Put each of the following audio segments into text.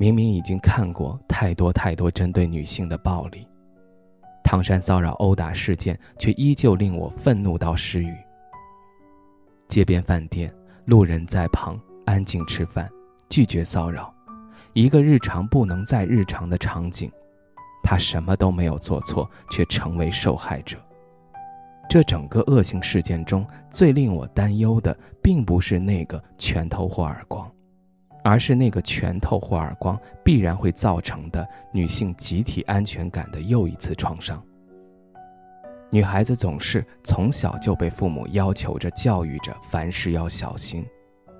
明明已经看过太多太多针对女性的暴力，唐山骚扰殴打事件却依旧令我愤怒到失语。街边饭店，路人在旁安静吃饭，拒绝骚扰，一个日常不能再日常的场景，他什么都没有做错，却成为受害者。这整个恶性事件中最令我担忧的，并不是那个拳头或耳光。而是那个拳头或耳光必然会造成的女性集体安全感的又一次创伤。女孩子总是从小就被父母要求着、教育着，凡事要小心，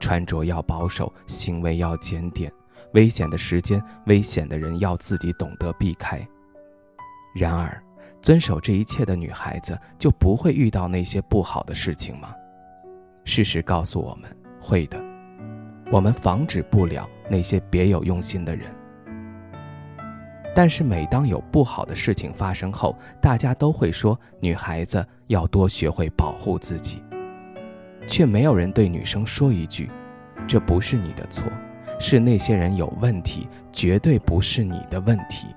穿着要保守，行为要检点，危险的时间、危险的人要自己懂得避开。然而，遵守这一切的女孩子就不会遇到那些不好的事情吗？事实告诉我们，会的。我们防止不了那些别有用心的人，但是每当有不好的事情发生后，大家都会说女孩子要多学会保护自己，却没有人对女生说一句：“这不是你的错，是那些人有问题，绝对不是你的问题。”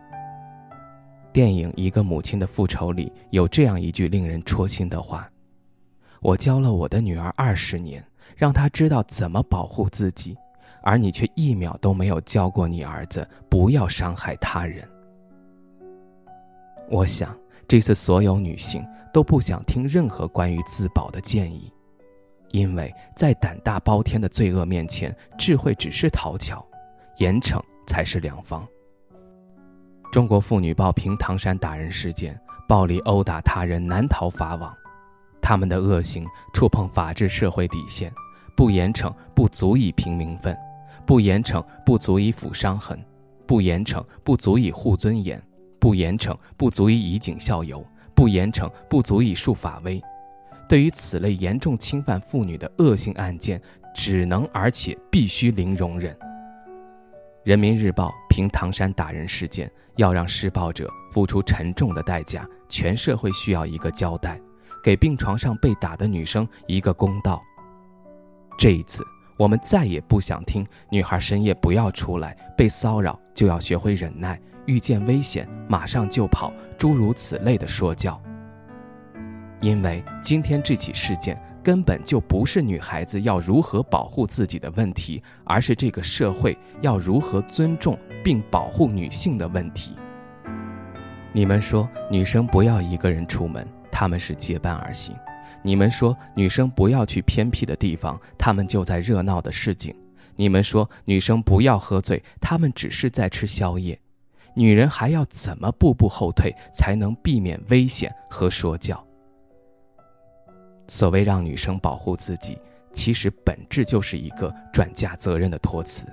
电影《一个母亲的复仇》里有这样一句令人戳心的话：“我教了我的女儿二十年。”让他知道怎么保护自己，而你却一秒都没有教过你儿子不要伤害他人。我想，这次所有女性都不想听任何关于自保的建议，因为在胆大包天的罪恶面前，智慧只是讨巧，严惩才是良方。中国妇女报评唐山打人事件，暴力殴打他人难逃法网，他们的恶行触碰法治社会底线。不严惩不足以平民愤，不严惩不足以抚伤痕，不严惩不足以护尊严，不严惩不足以以儆效尤，不严惩不足以树法威。对于此类严重侵犯妇女的恶性案件，只能而且必须零容忍。人民日报评唐山打人事件，要让施暴者付出沉重的代价，全社会需要一个交代，给病床上被打的女生一个公道。这一次，我们再也不想听“女孩深夜不要出来，被骚扰就要学会忍耐，遇见危险马上就跑”诸如此类的说教。因为今天这起事件根本就不是女孩子要如何保护自己的问题，而是这个社会要如何尊重并保护女性的问题。你们说女生不要一个人出门，他们是结伴而行。你们说女生不要去偏僻的地方，他们就在热闹的市井；你们说女生不要喝醉，他们只是在吃宵夜。女人还要怎么步步后退，才能避免危险和说教？所谓让女生保护自己，其实本质就是一个转嫁责任的托词。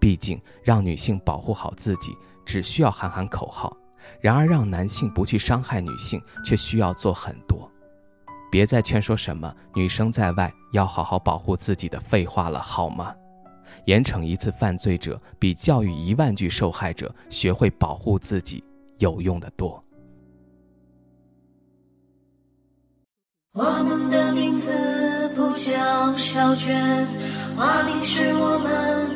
毕竟，让女性保护好自己，只需要喊喊口号；然而，让男性不去伤害女性，却需要做很多。别再劝说什么女生在外要好好保护自己的废话了，好吗？严惩一次犯罪者，比教育一万句受害者学会保护自己有用的多。我们的名字不叫小娟，花名是我们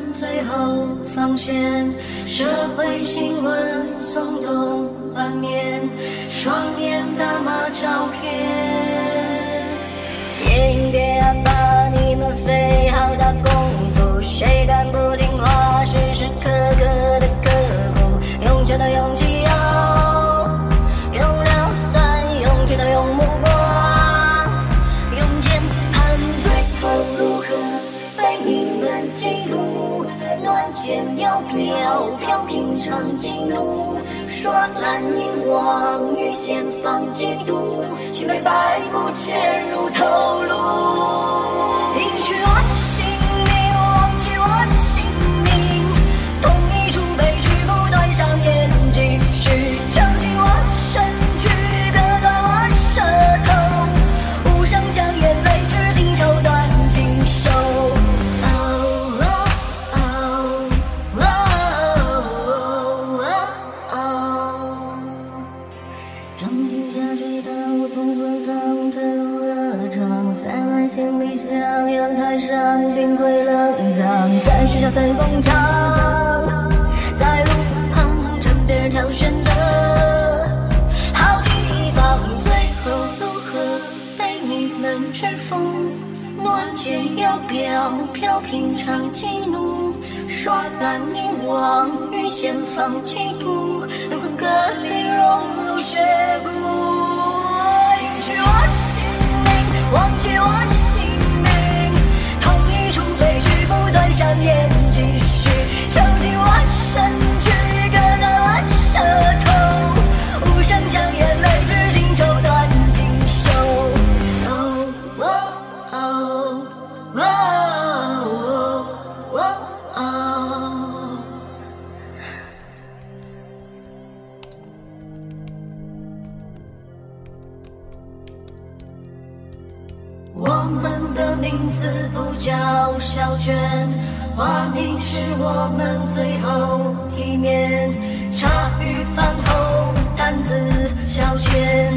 后防线。社会新闻耸动画面，双眼打码照片。飘，平常记录。刷蓝凝光，与前方嫉妒，青梅白骨潜入头颅。生理想，阳台上冰柜冷藏，在学校，在工厂，在路旁枕边挑选的好地方，最后如何被你们制服，暖解要飘飘平常激怒，说蓝你往欲先放嫉妒，灵魂隔离融入血骨。我们的名字不叫小娟，花名是我们最后体面。茶余饭后谈资消遣，